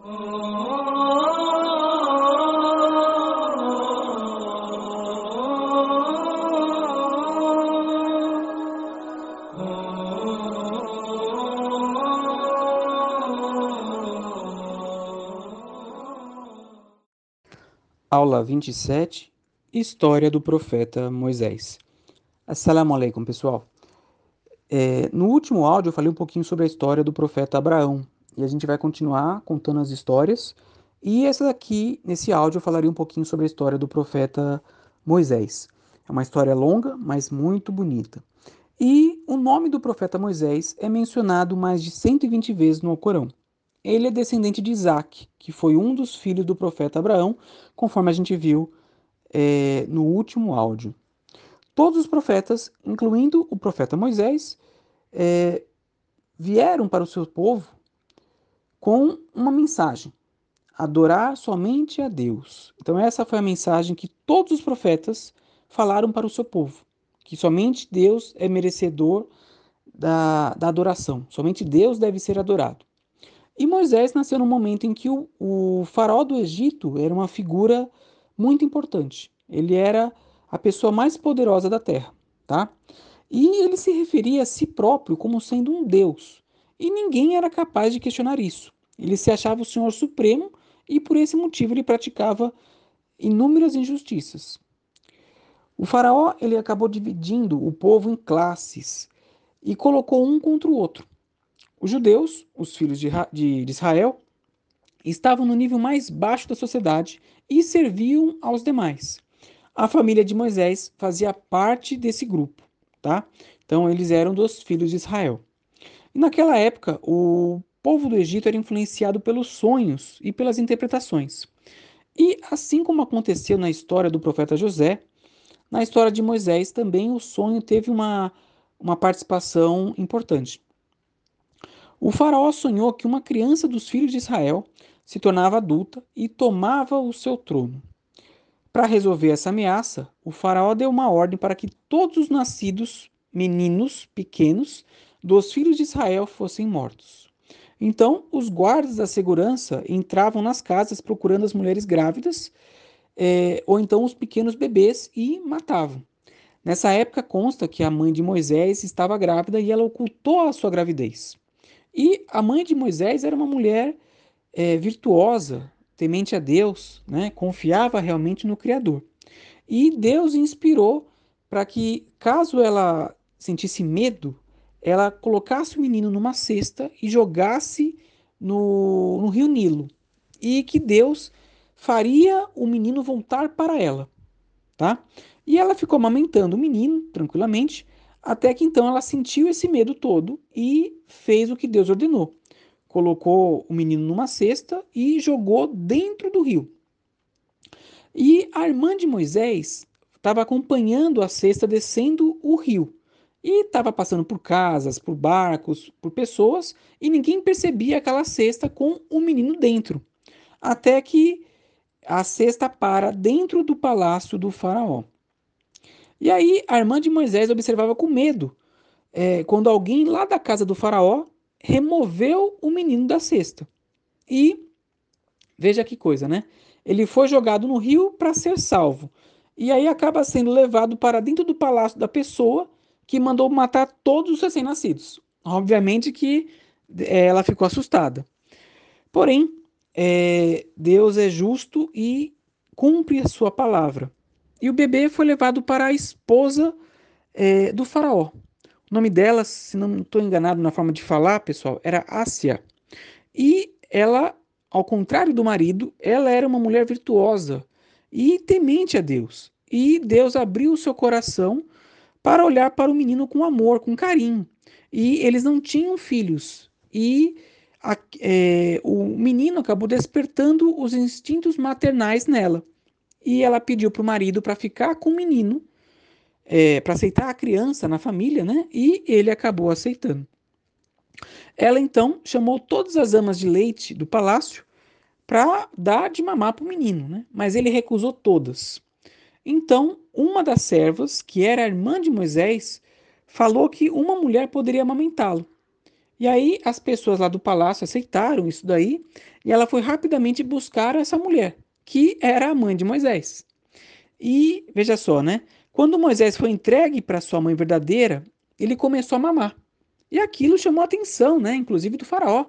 Aula 27 História do profeta Moisés. Assalamu alaikum, pessoal. É, no último áudio eu falei um pouquinho sobre a história do profeta Abraão e a gente vai continuar contando as histórias. E essa daqui, nesse áudio, eu falaria um pouquinho sobre a história do profeta Moisés. É uma história longa, mas muito bonita. E o nome do profeta Moisés é mencionado mais de 120 vezes no Alcorão. Ele é descendente de Isaac, que foi um dos filhos do profeta Abraão, conforme a gente viu é, no último áudio. Todos os profetas, incluindo o profeta Moisés, é, vieram para o seu povo com uma mensagem: adorar somente a Deus. Então, essa foi a mensagem que todos os profetas falaram para o seu povo: que somente Deus é merecedor da, da adoração, somente Deus deve ser adorado. E Moisés nasceu no momento em que o, o faraó do Egito era uma figura muito importante. Ele era a pessoa mais poderosa da terra, tá? E ele se referia a si próprio como sendo um deus. E ninguém era capaz de questionar isso. Ele se achava o Senhor Supremo e por esse motivo ele praticava inúmeras injustiças. O faraó ele acabou dividindo o povo em classes e colocou um contra o outro. Os judeus, os filhos de, Israel, estavam no nível mais baixo da sociedade e serviam aos demais. A família de Moisés fazia parte desse grupo, tá? Então eles eram dos filhos de Israel. Naquela época, o povo do Egito era influenciado pelos sonhos e pelas interpretações. E assim como aconteceu na história do profeta José, na história de Moisés também o sonho teve uma, uma participação importante. O faraó sonhou que uma criança dos filhos de Israel se tornava adulta e tomava o seu trono. Para resolver essa ameaça, o faraó deu uma ordem para que todos os nascidos meninos pequenos dos filhos de Israel fossem mortos. Então, os guardas da segurança entravam nas casas procurando as mulheres grávidas eh, ou então os pequenos bebês e matavam. Nessa época, consta que a mãe de Moisés estava grávida e ela ocultou a sua gravidez. E a mãe de Moisés era uma mulher é, virtuosa, temente a Deus, né? confiava realmente no Criador. E Deus inspirou para que, caso ela sentisse medo, ela colocasse o menino numa cesta e jogasse no, no rio Nilo. E que Deus faria o menino voltar para ela. Tá? E ela ficou amamentando o menino tranquilamente, até que então ela sentiu esse medo todo e fez o que Deus ordenou. Colocou o menino numa cesta e jogou dentro do rio. E a irmã de Moisés estava acompanhando a cesta descendo o rio. E estava passando por casas, por barcos, por pessoas, e ninguém percebia aquela cesta com o menino dentro. Até que a cesta para dentro do palácio do faraó. E aí a irmã de Moisés observava com medo é, quando alguém lá da casa do faraó removeu o menino da cesta. E veja que coisa, né? Ele foi jogado no rio para ser salvo. E aí acaba sendo levado para dentro do palácio da pessoa que mandou matar todos os recém-nascidos. Obviamente que é, ela ficou assustada. Porém, é, Deus é justo e cumpre a sua palavra. E o bebê foi levado para a esposa é, do faraó. O nome dela, se não estou enganado na forma de falar, pessoal, era Ásia. E ela, ao contrário do marido, ela era uma mulher virtuosa e temente a Deus. E Deus abriu o seu coração para olhar para o menino com amor, com carinho. E eles não tinham filhos. E a, é, o menino acabou despertando os instintos maternais nela e ela pediu para o marido para ficar com o menino, é, para aceitar a criança na família, né? E ele acabou aceitando. Ela então chamou todas as amas de leite do palácio para dar de mamar para o menino, né? Mas ele recusou todas. Então, uma das servas, que era a irmã de Moisés, falou que uma mulher poderia amamentá-lo. E aí as pessoas lá do palácio aceitaram isso daí e ela foi rapidamente buscar essa mulher, que era a mãe de Moisés. E veja só, né? Quando Moisés foi entregue para sua mãe verdadeira, ele começou a mamar. E aquilo chamou a atenção, né? Inclusive do faraó,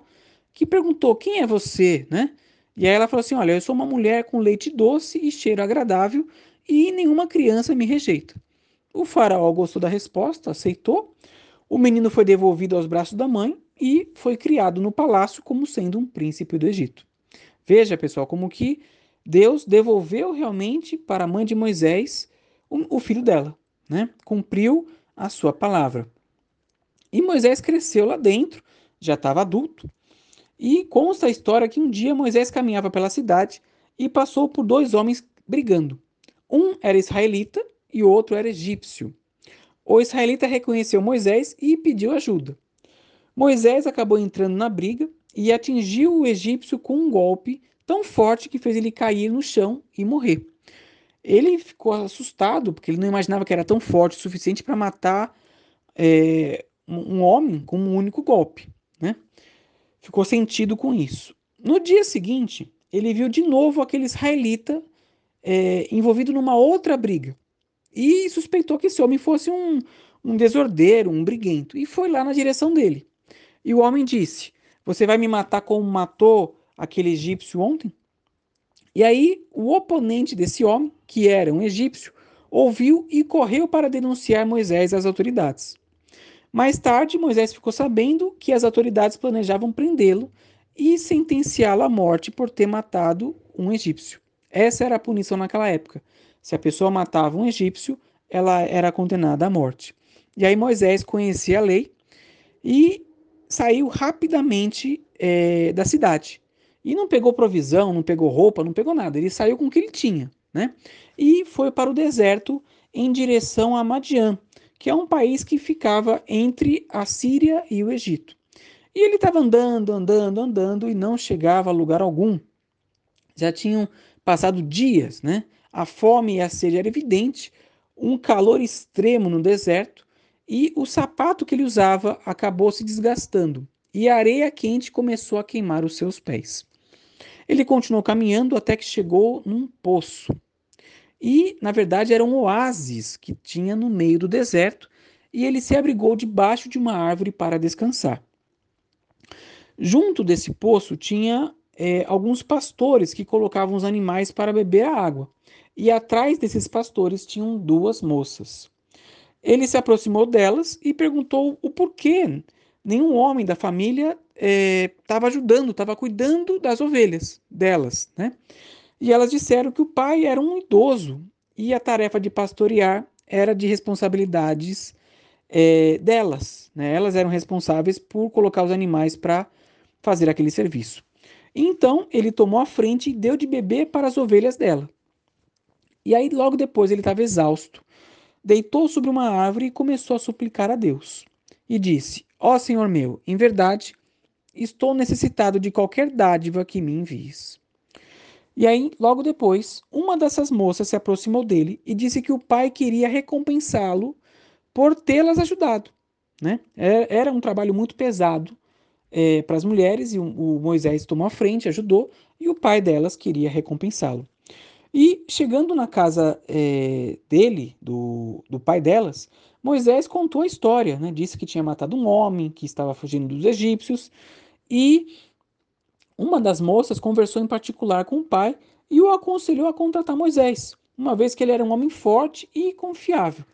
que perguntou: "Quem é você?", né? E aí ela falou assim: "Olha, eu sou uma mulher com leite doce e cheiro agradável e nenhuma criança me rejeita". O faraó gostou da resposta, aceitou. O menino foi devolvido aos braços da mãe e foi criado no palácio como sendo um príncipe do Egito. Veja, pessoal, como que Deus devolveu realmente para a mãe de Moisés o, filho dela, né? Cumpriu a sua palavra. E Moisés cresceu lá dentro, já estava adulto. E consta a história que um dia Moisés caminhava pela cidade e passou por dois homens brigando. Um era israelita e o outro era egípcio. O israelita reconheceu Moisés e pediu ajuda. Moisés acabou entrando na briga e atingiu o egípcio com um golpe tão forte que fez ele cair no chão e morrer. Ele ficou assustado porque ele não imaginava que era tão forte o suficiente para matar é, um homem com um único golpe. Né? Ficou sentido com isso. No dia seguinte, ele viu de novo aquele israelita é, envolvido numa outra briga e suspeitou que esse homem fosse um, um desordeiro, um briguento, e foi lá na direção dele. E o homem disse: Você vai me matar como matou aquele egípcio ontem? E aí o oponente desse homem, que era um egípcio, ouviu e correu para denunciar Moisés às autoridades. Mais tarde, Moisés ficou sabendo que as autoridades planejavam prendê-lo e sentenciá-lo à morte por ter matado um egípcio. Essa era a punição naquela época. Se a pessoa matava um egípcio, ela era condenada à morte. E aí Moisés conhecia a lei e saiu rapidamente é, da cidade. E não pegou provisão, não pegou roupa, não pegou nada. Ele saiu com o que ele tinha, né? E foi para o deserto em direção a Madian, que é um país que ficava entre a Síria e o Egito. E ele estava andando, andando, andando e não chegava a lugar algum. Já tinham passado dias, né? A fome e a sede era evidente, um calor extremo no deserto e o sapato que ele usava acabou se desgastando e a areia quente começou a queimar os seus pés. Ele continuou caminhando até que chegou num poço. E, na verdade, era um oásis que tinha no meio do deserto, e ele se abrigou debaixo de uma árvore para descansar. Junto desse poço tinha é, alguns pastores que colocavam os animais para beber a água. E atrás desses pastores tinham duas moças. Ele se aproximou delas e perguntou o porquê nenhum homem da família estava é, ajudando, estava cuidando das ovelhas delas, né? E elas disseram que o pai era um idoso e a tarefa de pastorear era de responsabilidades é, delas, né? Elas eram responsáveis por colocar os animais para fazer aquele serviço. Então ele tomou a frente e deu de beber para as ovelhas dela. E aí, logo depois, ele estava exausto. Deitou sobre uma árvore e começou a suplicar a Deus. E disse: Ó oh, Senhor meu, em verdade, estou necessitado de qualquer dádiva que me envies. E aí, logo depois, uma dessas moças se aproximou dele e disse que o pai queria recompensá-lo por tê-las ajudado. Né? É, era um trabalho muito pesado é, para as mulheres, e o, o Moisés tomou a frente, ajudou, e o pai delas queria recompensá-lo. E chegando na casa é, dele, do, do pai delas, Moisés contou a história, né? disse que tinha matado um homem, que estava fugindo dos egípcios, e uma das moças conversou em particular com o pai e o aconselhou a contratar Moisés, uma vez que ele era um homem forte e confiável.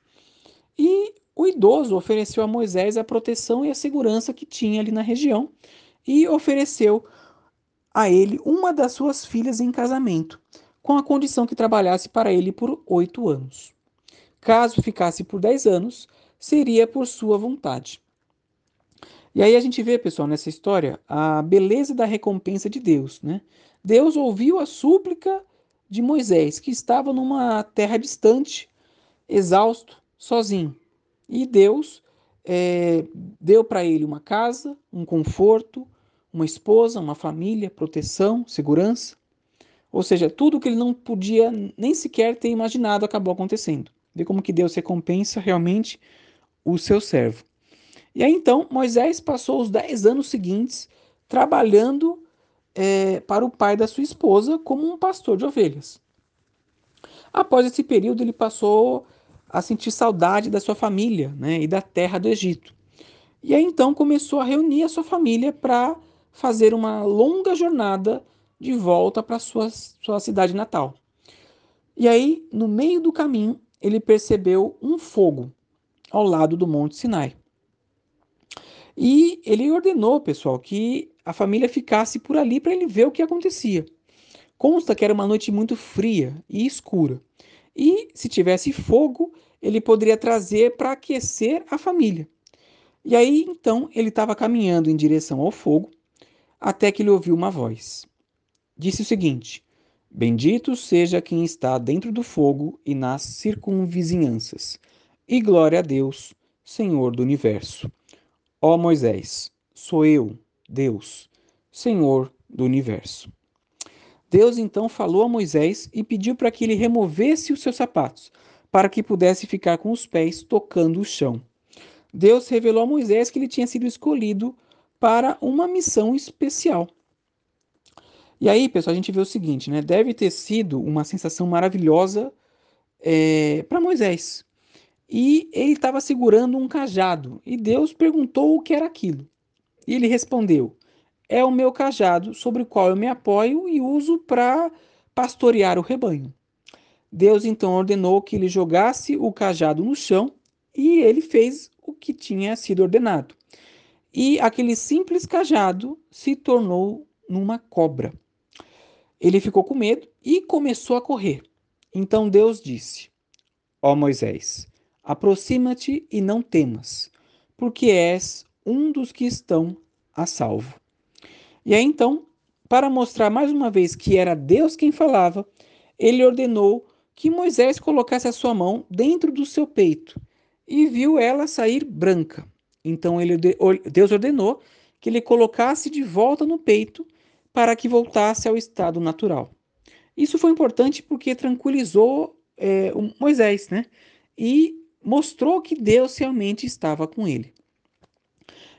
E o idoso ofereceu a Moisés a proteção e a segurança que tinha ali na região e ofereceu a ele uma das suas filhas em casamento, com a condição que trabalhasse para ele por oito anos. Caso ficasse por dez anos, seria por sua vontade. E aí a gente vê, pessoal, nessa história, a beleza da recompensa de Deus. Né? Deus ouviu a súplica de Moisés, que estava numa terra distante, exausto, sozinho. E Deus é, deu para ele uma casa, um conforto, uma esposa, uma família, proteção, segurança. Ou seja, tudo que ele não podia nem sequer ter imaginado acabou acontecendo. Vê como que Deus recompensa realmente o seu servo. E aí então Moisés passou os dez anos seguintes trabalhando é, para o pai da sua esposa como um pastor de ovelhas. Após esse período, ele passou a sentir saudade da sua família né, e da terra do Egito. E aí então começou a reunir a sua família para fazer uma longa jornada de volta para sua, sua cidade natal. E aí, no meio do caminho, ele percebeu um fogo ao lado do Monte Sinai. E ele ordenou, pessoal, que a família ficasse por ali para ele ver o que acontecia. Consta que era uma noite muito fria e escura. E se tivesse fogo, ele poderia trazer para aquecer a família. E aí, então, ele estava caminhando em direção ao fogo, até que ele ouviu uma voz. Disse o seguinte: Bendito seja quem está dentro do fogo e nas circunvizinhanças, e glória a Deus, Senhor do universo. Ó Moisés, sou eu, Deus, Senhor do universo. Deus então falou a Moisés e pediu para que ele removesse os seus sapatos, para que pudesse ficar com os pés tocando o chão. Deus revelou a Moisés que ele tinha sido escolhido para uma missão especial. E aí, pessoal, a gente vê o seguinte, né? Deve ter sido uma sensação maravilhosa é, para Moisés. E ele estava segurando um cajado. E Deus perguntou o que era aquilo. E ele respondeu: É o meu cajado sobre o qual eu me apoio e uso para pastorear o rebanho. Deus então ordenou que ele jogasse o cajado no chão e ele fez o que tinha sido ordenado. E aquele simples cajado se tornou numa cobra. Ele ficou com medo e começou a correr. Então Deus disse: Ó oh Moisés, aproxima-te e não temas, porque és um dos que estão a salvo. E aí então, para mostrar mais uma vez que era Deus quem falava, ele ordenou que Moisés colocasse a sua mão dentro do seu peito e viu ela sair branca. Então ele, Deus ordenou que ele colocasse de volta no peito para que voltasse ao estado natural. Isso foi importante porque tranquilizou é, Moisés, né? E mostrou que Deus realmente estava com ele.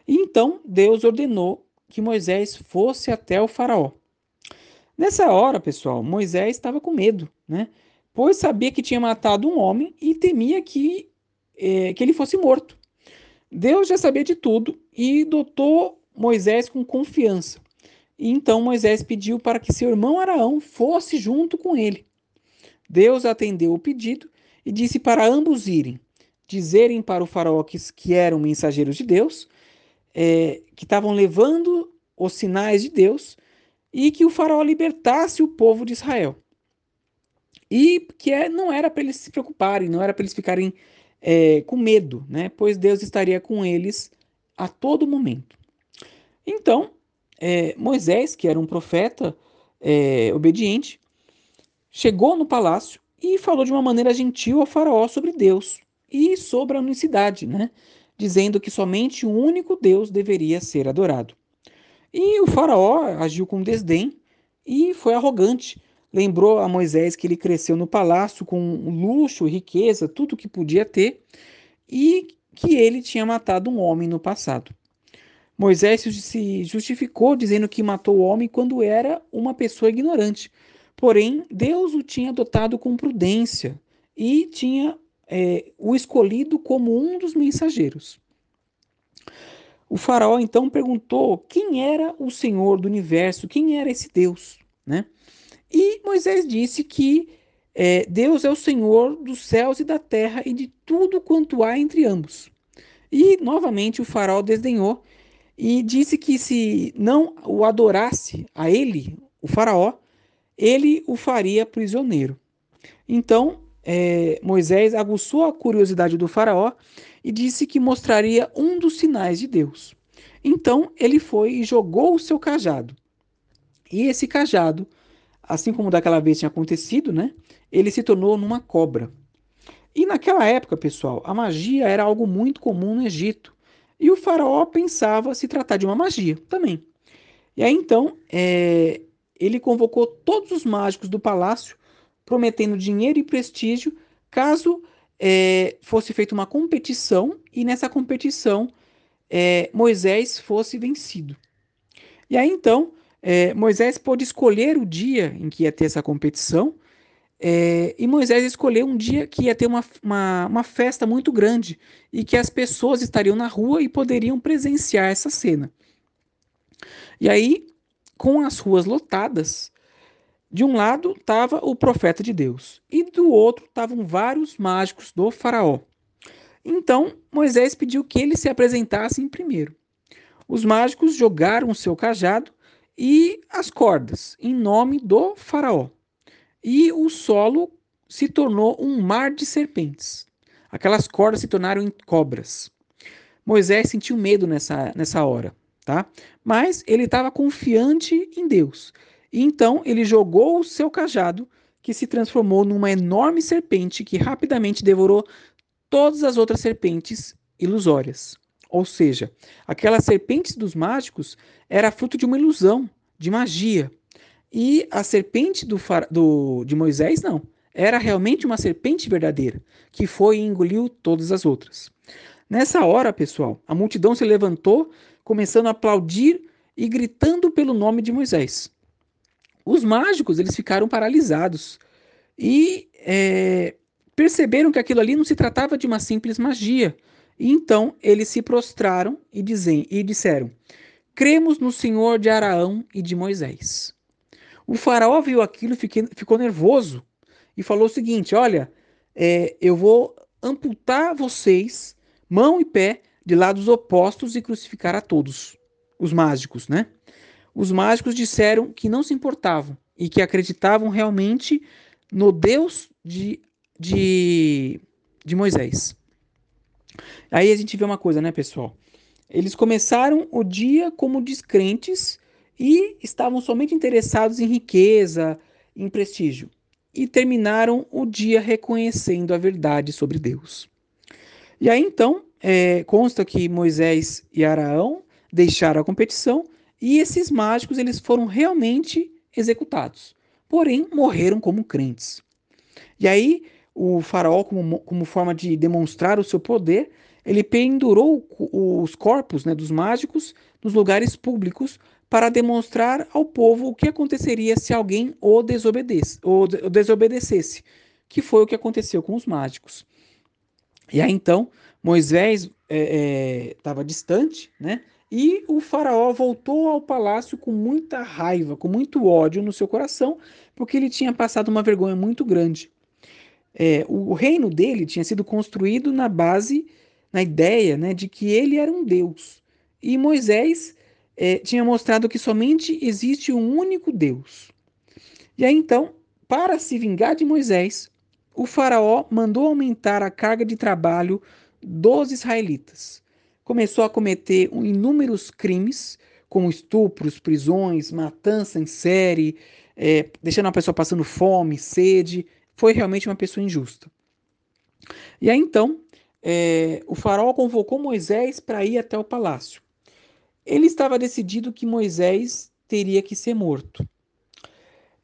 Então Deus ordenou que Moisés fosse até o faraó. Nessa hora, pessoal, Moisés estava com medo, né? Pois sabia que tinha matado um homem e temia que, é, que ele fosse morto. Deus já sabia de tudo e dotou Moisés com confiança. Então Moisés pediu para que seu irmão Araão fosse junto com ele. Deus atendeu o pedido e disse para ambos irem, dizerem para o faraó que eram mensageiros de Deus é, que estavam levando os sinais de Deus e que o faraó libertasse o povo de Israel. E que é, não era para eles se preocuparem, não era para eles ficarem é, com medo, né? pois Deus estaria com eles a todo momento. Então, é, Moisés, que era um profeta é, obediente, chegou no palácio e falou de uma maneira gentil ao faraó sobre Deus e sobre a unicidade, né? Dizendo que somente o um único Deus deveria ser adorado. E o faraó agiu com desdém e foi arrogante. Lembrou a Moisés que ele cresceu no palácio com luxo, riqueza, tudo que podia ter, e que ele tinha matado um homem no passado. Moisés se justificou dizendo que matou o homem quando era uma pessoa ignorante. Porém, Deus o tinha dotado com prudência e tinha é, o escolhido como um dos mensageiros. O faraó então perguntou quem era o Senhor do universo, quem era esse Deus, né? E Moisés disse que é, Deus é o Senhor dos céus e da terra e de tudo quanto há entre ambos. E novamente o faraó desdenhou e disse que se não o adorasse a ele, o faraó, ele o faria prisioneiro. Então é, Moisés aguçou a curiosidade do faraó e disse que mostraria um dos sinais de Deus. Então ele foi e jogou o seu cajado. E esse cajado, assim como daquela vez tinha acontecido, né, ele se tornou numa cobra. E naquela época, pessoal, a magia era algo muito comum no Egito. E o faraó pensava se tratar de uma magia também. E aí então, é, ele convocou todos os mágicos do palácio prometendo dinheiro e prestígio caso é, fosse feita uma competição e nessa competição é, Moisés fosse vencido. E aí então é, Moisés pôde escolher o dia em que ia ter essa competição. É, e Moisés escolheu um dia que ia ter uma, uma, uma, festa muito grande e que as pessoas estariam na rua e poderiam presenciar essa cena. E aí, com as ruas lotadas, de um lado estava o profeta de Deus e do outro estavam vários mágicos do Faraó. Então Moisés pediu que eles se apresentassem primeiro. Os mágicos jogaram o seu cajado e as cordas em nome do Faraó. E o solo se tornou um mar de serpentes. Aquelas cordas se tornaram cobras. Moisés sentiu medo nessa, nessa hora, tá? Mas ele estava confiante em Deus. E então ele jogou o seu cajado, que se transformou numa enorme serpente que rapidamente devorou todas as outras serpentes ilusórias. Ou seja, aquelas serpentes dos mágicos era fruto de uma ilusão, de magia. E a serpente do, do, de Moisés, não. Era realmente uma serpente verdadeira, que foi e engoliu todas as outras. Nessa hora, pessoal, a multidão se levantou, começando a aplaudir e gritando pelo nome de Moisés. Os mágicos eles ficaram paralisados e é, perceberam que aquilo ali não se tratava de uma simples magia, e então eles se prostraram e, dizem, e disseram: Cremos no Senhor de Araão e de Moisés. O faraó viu aquilo e ficou nervoso e falou o seguinte: Olha, é, eu vou amputar vocês, mão e pé, de lados opostos e crucificar a todos, os mágicos, né? Os mágicos disseram que não se importavam e que acreditavam realmente no Deus de, de, de Moisés. Aí a gente vê uma coisa, né, pessoal? Eles começaram o dia como descrentes e estavam somente interessados em riqueza, em prestígio. E terminaram o dia reconhecendo a verdade sobre Deus. E aí então, é, consta que Moisés e Araão deixaram a competição e esses mágicos eles foram realmente executados. Porém, morreram como crentes. E aí, o faraó, como, como forma de demonstrar o seu poder, ele pendurou os corpos né, dos mágicos nos lugares públicos para demonstrar ao povo o que aconteceria se alguém o, desobedece, o desobedecesse, que foi o que aconteceu com os mágicos. E aí então Moisés estava é, é, distante, né? E o faraó voltou ao palácio com muita raiva, com muito ódio no seu coração, porque ele tinha passado uma vergonha muito grande. É, o reino dele tinha sido construído na base, na ideia né, de que ele era um Deus. E Moisés é, tinha mostrado que somente existe um único Deus. E aí então, para se vingar de Moisés, o faraó mandou aumentar a carga de trabalho dos israelitas. Começou a cometer inúmeros crimes, como estupros, prisões, matança em série, é, deixando a pessoa passando fome, sede, foi realmente uma pessoa injusta. E aí então, é, o faraó convocou Moisés para ir até o palácio. Ele estava decidido que Moisés teria que ser morto.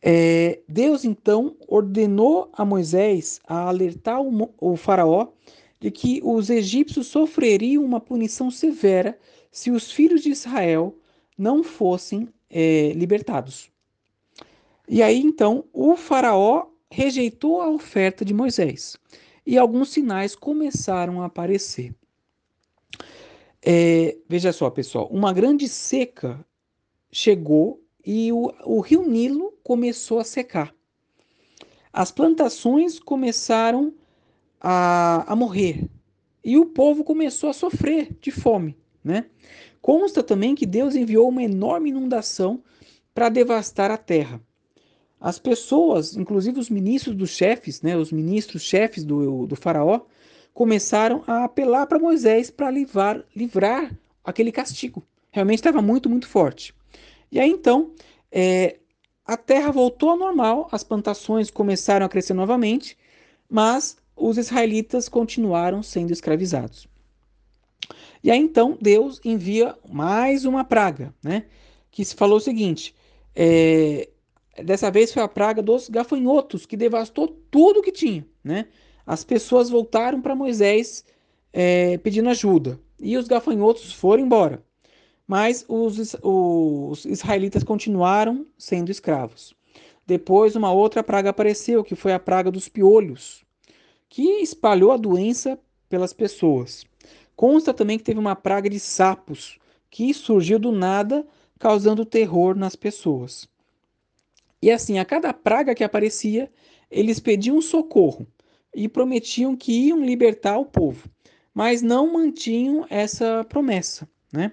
É, Deus então ordenou a Moisés a alertar o, o faraó de que os egípcios sofreriam uma punição severa se os filhos de Israel não fossem é, libertados. E aí então o faraó rejeitou a oferta de Moisés e alguns sinais começaram a aparecer. É, veja só, pessoal, uma grande seca chegou e o, o rio Nilo começou a secar. As plantações começaram a, a morrer e o povo começou a sofrer de fome. Né? Consta também que Deus enviou uma enorme inundação para devastar a terra. As pessoas, inclusive os ministros dos chefes, né, os ministros chefes do, do faraó, começaram a apelar para Moisés para livrar, livrar aquele castigo. Realmente estava muito, muito forte. E aí então, é, a terra voltou ao normal, as plantações começaram a crescer novamente, mas os israelitas continuaram sendo escravizados. E aí então Deus envia mais uma praga, né? Que se falou o seguinte: é, Dessa vez foi a praga dos gafanhotos, que devastou tudo que tinha. Né? As pessoas voltaram para Moisés é, pedindo ajuda. e os gafanhotos foram embora. Mas os, os israelitas continuaram sendo escravos. Depois, uma outra praga apareceu, que foi a praga dos piolhos, que espalhou a doença pelas pessoas. Consta também que teve uma praga de sapos, que surgiu do nada, causando terror nas pessoas. E assim, a cada praga que aparecia, eles pediam socorro e prometiam que iam libertar o povo, mas não mantinham essa promessa, né?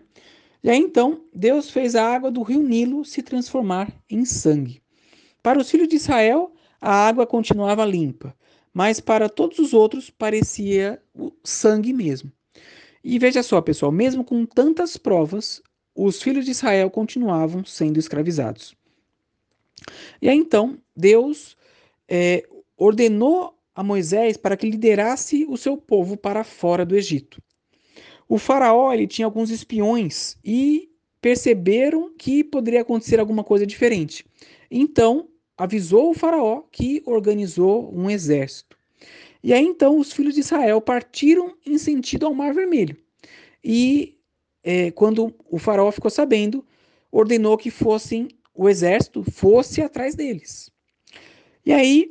E aí então, Deus fez a água do rio Nilo se transformar em sangue. Para os filhos de Israel, a água continuava limpa, mas para todos os outros parecia o sangue mesmo. E veja só, pessoal, mesmo com tantas provas, os filhos de Israel continuavam sendo escravizados. E aí então, Deus é, ordenou a Moisés para que liderasse o seu povo para fora do Egito. O faraó ele tinha alguns espiões e perceberam que poderia acontecer alguma coisa diferente. Então, avisou o faraó que organizou um exército. E aí então os filhos de Israel partiram em sentido ao Mar Vermelho. E é, quando o faraó ficou sabendo, ordenou que fossem o exército fosse atrás deles. E aí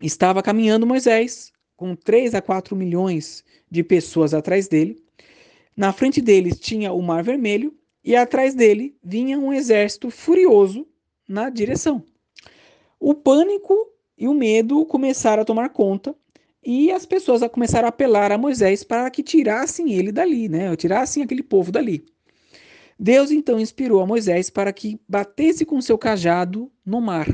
estava caminhando Moisés com 3 a 4 milhões de pessoas atrás dele. Na frente deles tinha o Mar Vermelho e atrás dele vinha um exército furioso na direção. O pânico e o medo começaram a tomar conta e as pessoas começaram a apelar a Moisés para que tirassem ele dali, né? Tirassem aquele povo dali. Deus então inspirou a Moisés para que batesse com seu cajado no mar.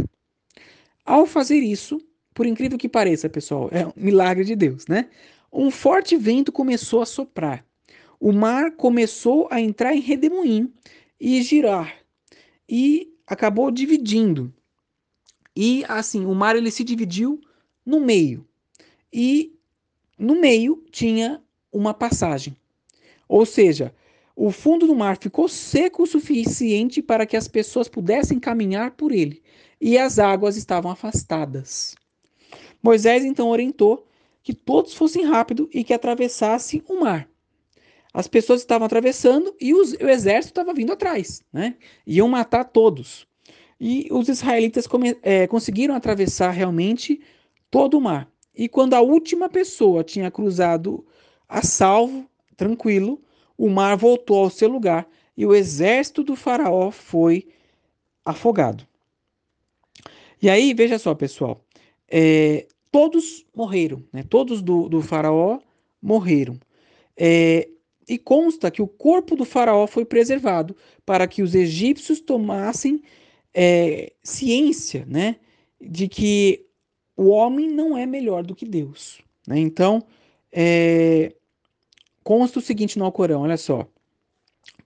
Ao fazer isso, por incrível que pareça, pessoal, é um milagre de Deus, né? Um forte vento começou a soprar. O mar começou a entrar em redemoinho e girar e acabou dividindo. E assim, o mar ele se dividiu no meio. E no meio tinha uma passagem. Ou seja, o fundo do mar ficou seco o suficiente para que as pessoas pudessem caminhar por ele, e as águas estavam afastadas. Moisés então orientou que todos fossem rápido e que atravessassem o mar. As pessoas estavam atravessando e os, o exército estava vindo atrás, né? Iam matar todos. E os israelitas é, conseguiram atravessar realmente todo o mar. E quando a última pessoa tinha cruzado a salvo, tranquilo, o mar voltou ao seu lugar e o exército do faraó foi afogado. E aí, veja só, pessoal, é, todos morreram, né? todos do, do faraó morreram. É, e consta que o corpo do faraó foi preservado para que os egípcios tomassem é, ciência né, de que o homem não é melhor do que Deus. Né? Então, é, consta o seguinte no Alcorão, olha só.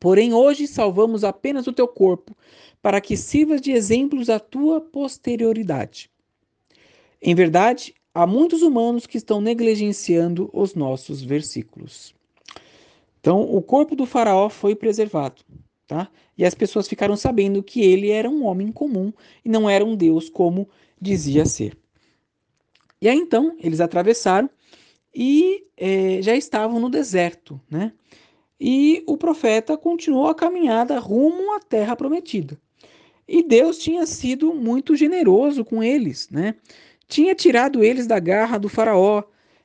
Porém, hoje salvamos apenas o teu corpo, para que sirvas de exemplos à tua posterioridade. Em verdade, há muitos humanos que estão negligenciando os nossos versículos. Então, o corpo do faraó foi preservado, tá? E as pessoas ficaram sabendo que ele era um homem comum e não era um deus como dizia ser. E aí então eles atravessaram e é, já estavam no deserto, né? E o profeta continuou a caminhada rumo à terra prometida. E Deus tinha sido muito generoso com eles, né? tinha tirado eles da garra do faraó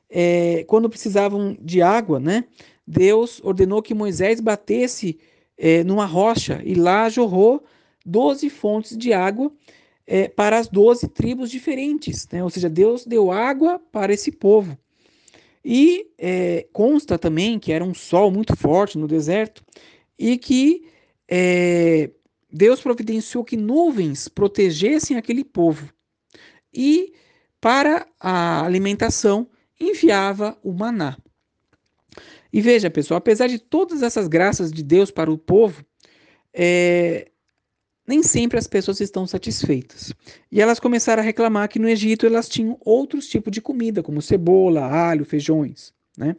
é, quando precisavam de água, né? Deus ordenou que Moisés batesse é, numa rocha e lá jorrou doze fontes de água é, para as doze tribos diferentes, né? Ou seja, Deus deu água para esse povo. E é, consta também que era um sol muito forte no deserto e que é, Deus providenciou que nuvens protegessem aquele povo. E para a alimentação, enviava o maná. E veja, pessoal, apesar de todas essas graças de Deus para o povo, é, nem sempre as pessoas estão satisfeitas. E elas começaram a reclamar que no Egito elas tinham outros tipos de comida, como cebola, alho, feijões. Né?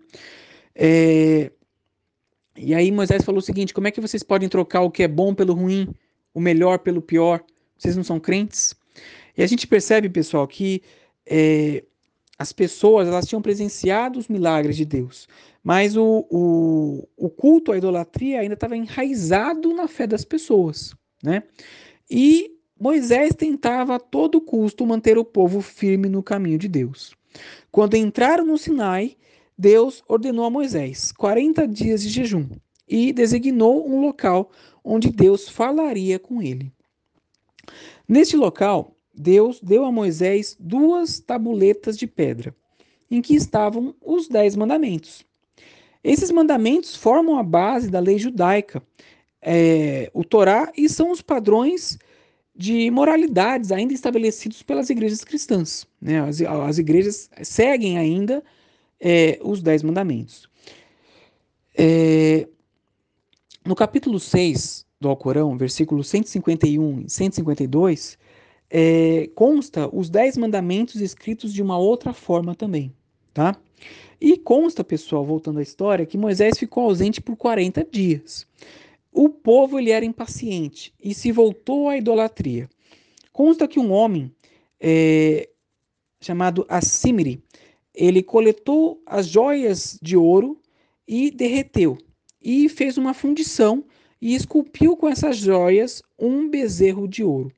É, e aí Moisés falou o seguinte: como é que vocês podem trocar o que é bom pelo ruim, o melhor pelo pior? Vocês não são crentes? E a gente percebe, pessoal, que é, as pessoas elas tinham presenciado os milagres de Deus, Mas o, o, o culto à idolatria ainda estava enraizado na fé das pessoas, né? E Moisés tentava a todo custo manter o povo firme no caminho de Deus. Quando entraram no Sinai, Deus ordenou a Moisés 40 dias de jejum e designou um local onde Deus falaria com ele. Neste local, Deus deu a Moisés duas tabuletas de pedra, em que estavam os dez mandamentos. Esses mandamentos formam a base da lei judaica, é, o Torá, e são os padrões de moralidades ainda estabelecidos pelas igrejas cristãs. Né? As, as igrejas seguem ainda é, os Dez Mandamentos. É, no capítulo 6 do Alcorão, versículos 151 e 152, é, consta os Dez Mandamentos escritos de uma outra forma também. Tá? E consta, pessoal, voltando à história, que Moisés ficou ausente por 40 dias. O povo ele era impaciente e se voltou à idolatria. Consta que um homem é, chamado Assimri, ele coletou as joias de ouro e derreteu, e fez uma fundição e esculpiu com essas joias um bezerro de ouro.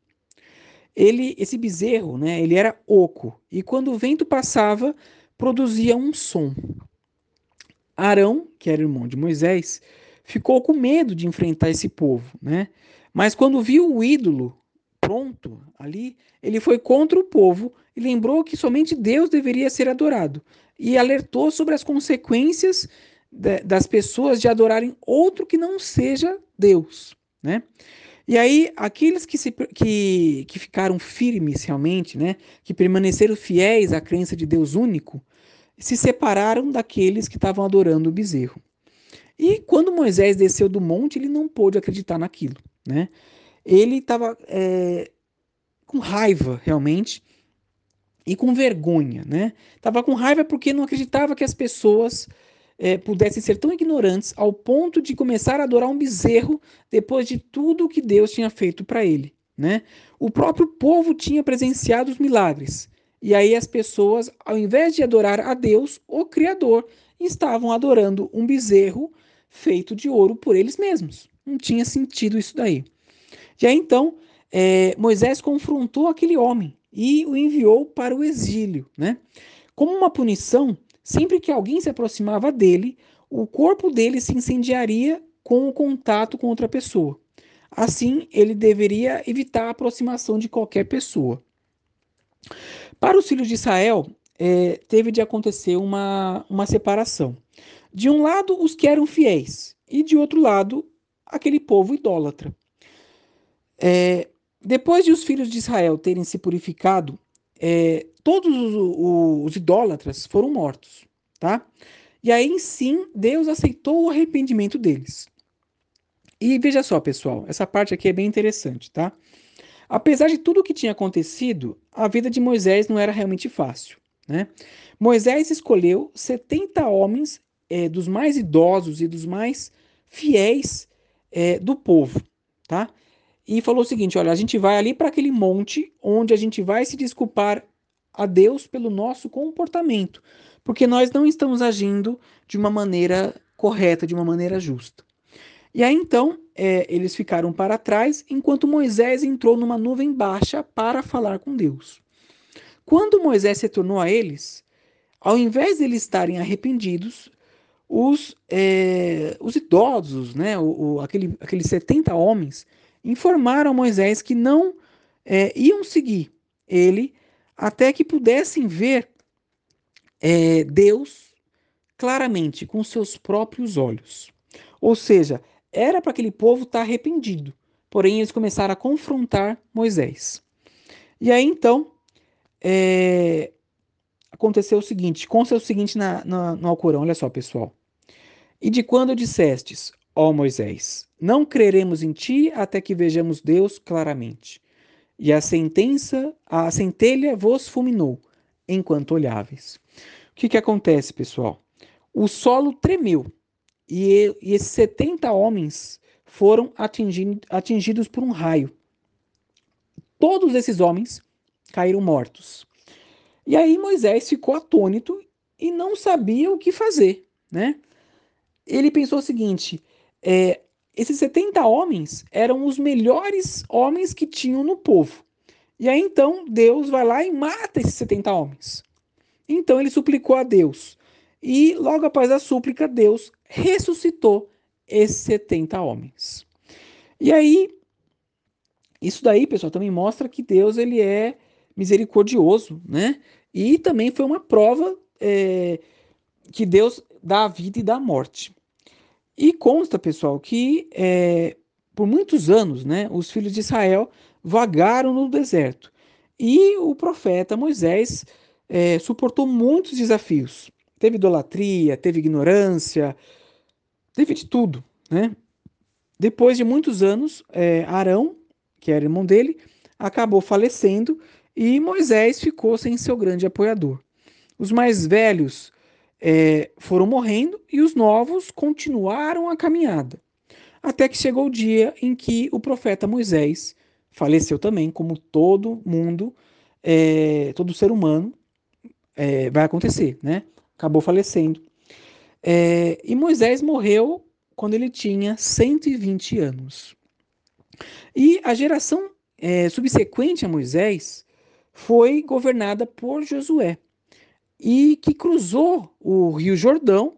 Ele, esse bezerro, né, ele era oco, e quando o vento passava, produzia um som. Arão, que era irmão de Moisés, ficou com medo de enfrentar esse povo, né? Mas quando viu o ídolo pronto ali, ele foi contra o povo e lembrou que somente Deus deveria ser adorado e alertou sobre as consequências de, das pessoas de adorarem outro que não seja Deus, né? E aí, aqueles que, se, que, que ficaram firmes realmente, né, que permaneceram fiéis à crença de Deus único, se separaram daqueles que estavam adorando o bezerro. E quando Moisés desceu do monte, ele não pôde acreditar naquilo. Né? Ele estava é, com raiva, realmente, e com vergonha. Né? Estava com raiva porque não acreditava que as pessoas é, pudessem ser tão ignorantes ao ponto de começar a adorar um bezerro depois de tudo que Deus tinha feito para ele. Né? O próprio povo tinha presenciado os milagres, e aí as pessoas, ao invés de adorar a Deus, o Criador, estavam adorando um bezerro feito de ouro por eles mesmos. Não tinha sentido isso daí. Aí então é, Moisés confrontou aquele homem e o enviou para o exílio. Né? Como uma punição, sempre que alguém se aproximava dele, o corpo dele se incendiaria com o contato com outra pessoa. Assim, ele deveria evitar a aproximação de qualquer pessoa. Para os filhos de Israel, é, teve de acontecer uma, uma separação. De um lado, os que eram fiéis, e de outro lado, aquele povo idólatra. É, depois de os filhos de Israel terem se purificado, é, todos os, os, os, idólatras foram mortos, tá? E aí sim, Deus aceitou o arrependimento deles. E veja só, pessoal, essa parte aqui é bem interessante, tá? Apesar de tudo o que tinha acontecido, a vida de Moisés não era realmente fácil. Né? Moisés escolheu 70 homens é, dos mais idosos e dos mais fiéis é, do povo, tá? E falou o seguinte: olha, a gente vai ali para aquele monte onde a gente vai se desculpar a Deus pelo nosso comportamento, porque nós não estamos agindo de uma maneira correta, de uma maneira justa. E aí então é, eles ficaram para trás, enquanto Moisés entrou numa nuvem baixa para falar com Deus. Quando Moisés retornou a eles, ao invés de eles estarem arrependidos, os, é, os idosos, né, o, o, aquele, aqueles 70 homens, informaram Moisés que não é, iam seguir ele até que pudessem ver é, Deus claramente com seus próprios olhos. Ou seja, era para aquele povo estar tá arrependido. Porém, eles começaram a confrontar Moisés. E aí então é... aconteceu o seguinte: consta o seguinte na, na, no Alcorão, olha só, pessoal. E de quando dissestes, ó Moisés, não creremos em ti até que vejamos Deus claramente. E a sentença, a centelha vos fulminou, enquanto olháveis. O que, que acontece, pessoal? O solo tremeu e, e esses 70 homens foram atingidos por um raio. Todos esses homens caíram mortos. E aí Moisés ficou atônito e não sabia o que fazer, né? ele pensou o seguinte: é, esses 70 homens eram os melhores homens que tinham no povo. E aí então Deus vai lá e mata esses 70 homens. Então ele suplicou a Deus. E logo após a súplica, Deus ressuscitou esses 70 homens. E aí, isso daí, pessoal, também mostra que Deus ele é misericordioso, né? E também foi uma prova é, que Deus dá a vida e dá a morte. E consta, pessoal, que é, por muitos anos, né, os filhos de Israel vagaram no deserto. E o profeta Moisés é, suportou muitos desafios. Teve idolatria, teve ignorância, teve de tudo, né? Depois de muitos anos, é, Arão, que era irmão dele, acabou falecendo e Moisés ficou sem seu grande apoiador. Os mais velhos é, foram morrendo e os novos continuaram a caminhada. Até que chegou o dia em que o profeta Moisés faleceu também, como todo mundo, é, todo ser humano é, vai acontecer, né? Acabou falecendo. É, e Moisés morreu quando ele tinha 120 anos. E a geração é, subsequente a Moisés foi governada por Josué e que cruzou o Rio Jordão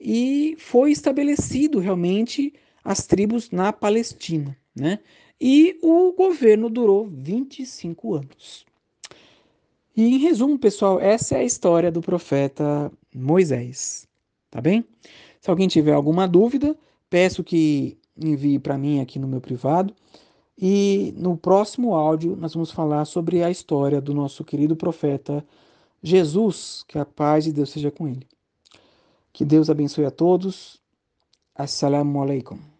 e foi estabelecido realmente as tribos na Palestina, né? E o governo durou 25 anos. E em resumo, pessoal, essa é a história do profeta Moisés, tá bem? Se alguém tiver alguma dúvida, peço que envie para mim aqui no meu privado. E no próximo áudio nós vamos falar sobre a história do nosso querido profeta Jesus, que a paz de Deus seja com ele. Que Deus abençoe a todos. Assalamu alaikum.